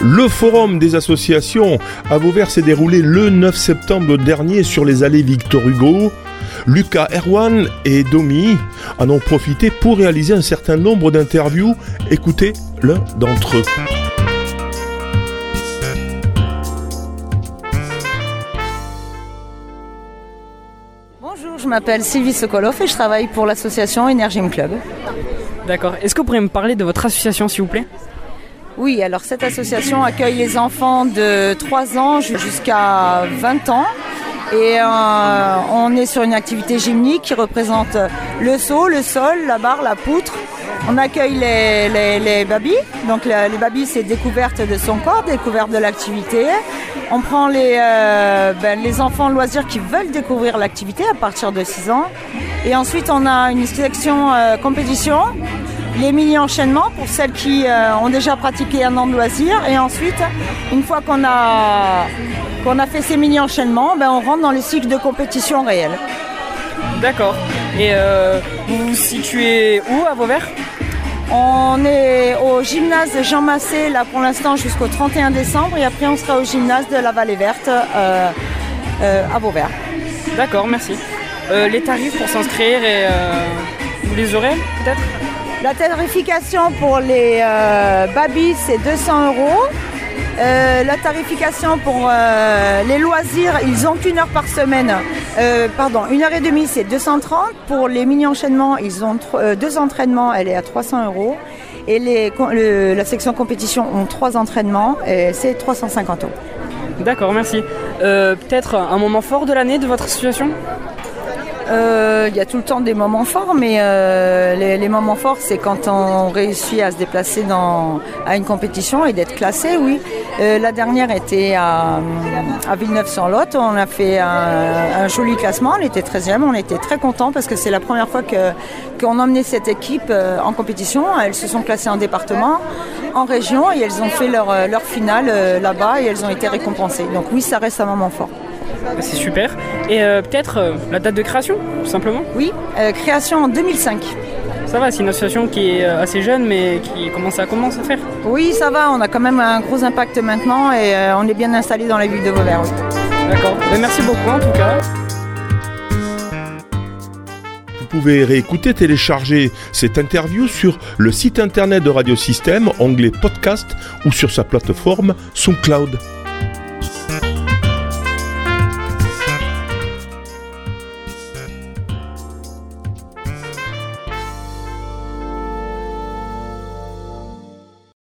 Le forum des associations à Vauvert s'est déroulé le 9 septembre dernier sur les allées Victor Hugo. Lucas Erwan et Domi en ont profité pour réaliser un certain nombre d'interviews. Écoutez l'un d'entre eux. Bonjour, je m'appelle Sylvie Sokolov et je travaille pour l'association Energy Club. D'accord. Est-ce que vous pourriez me parler de votre association, s'il vous plaît? Oui, alors cette association accueille les enfants de 3 ans jusqu'à 20 ans. Et euh, on est sur une activité gymnique qui représente le saut, le sol, la barre, la poutre. On accueille les, les, les babys. Donc les babys, c'est découverte de son corps, découverte de l'activité. On prend les, euh, ben, les enfants loisirs qui veulent découvrir l'activité à partir de 6 ans. Et ensuite, on a une section euh, compétition, les mini-enchaînements pour celles qui euh, ont déjà pratiqué un an de loisirs. Et ensuite, une fois qu'on a, qu'on a fait ces mini-enchaînements, ben, on rentre dans les cycles de compétition réels. D'accord. Et euh, vous vous situez où à Vauvert? On est au gymnase de Jean Massé là pour l'instant jusqu'au 31 décembre et après on sera au gymnase de la Vallée Verte euh, euh, à Vauvert. D'accord, merci. Euh, les tarifs pour s'inscrire et vous les aurez peut-être? La tarification pour les euh, babys c'est 200 euros. Euh, la tarification pour euh, les loisirs, ils ont qu'une heure par semaine. Euh, pardon, une heure et demie, c'est 230. Pour les mini-enchaînements, ils ont deux entraînements, elle est à 300 euros. Et les, la section compétition ont trois entraînements, et c'est 350 euros. D'accord, merci. Peut-être un moment fort de l'année de votre Euh, Il y a tout le temps des moments forts, mais euh, les, moments forts, c'est quand on réussit à se déplacer dans, à une compétition et d'être classé, oui. Euh, la dernière était à, Villeneuve-sur-Lot. On a fait un, joli classement. On était 13e. On était très contents parce que c'est la première fois qu'on emmenait cette équipe euh, en compétition. Elles se sont classées en département, en région et elles ont fait leur, euh, leur finale euh, là-bas et elles ont été récompensées. Donc oui, ça reste un moment fort. Bah, C'est super. Et euh, peut-être euh, la date de création, tout simplement? Oui, euh, création en 2005. Ça va, c'est une association qui est assez jeune mais qui commence à, commence à faire. Oui, ça va, on a quand même un gros impact maintenant et euh, on est bien installé dans la ville de Vauvert. D'accord. Bah, merci beaucoup en tout cas. Vous pouvez réécouter, télécharger cette interview sur le site internet de Radio Système, onglet podcast ou sur sa plateforme SoundCloud.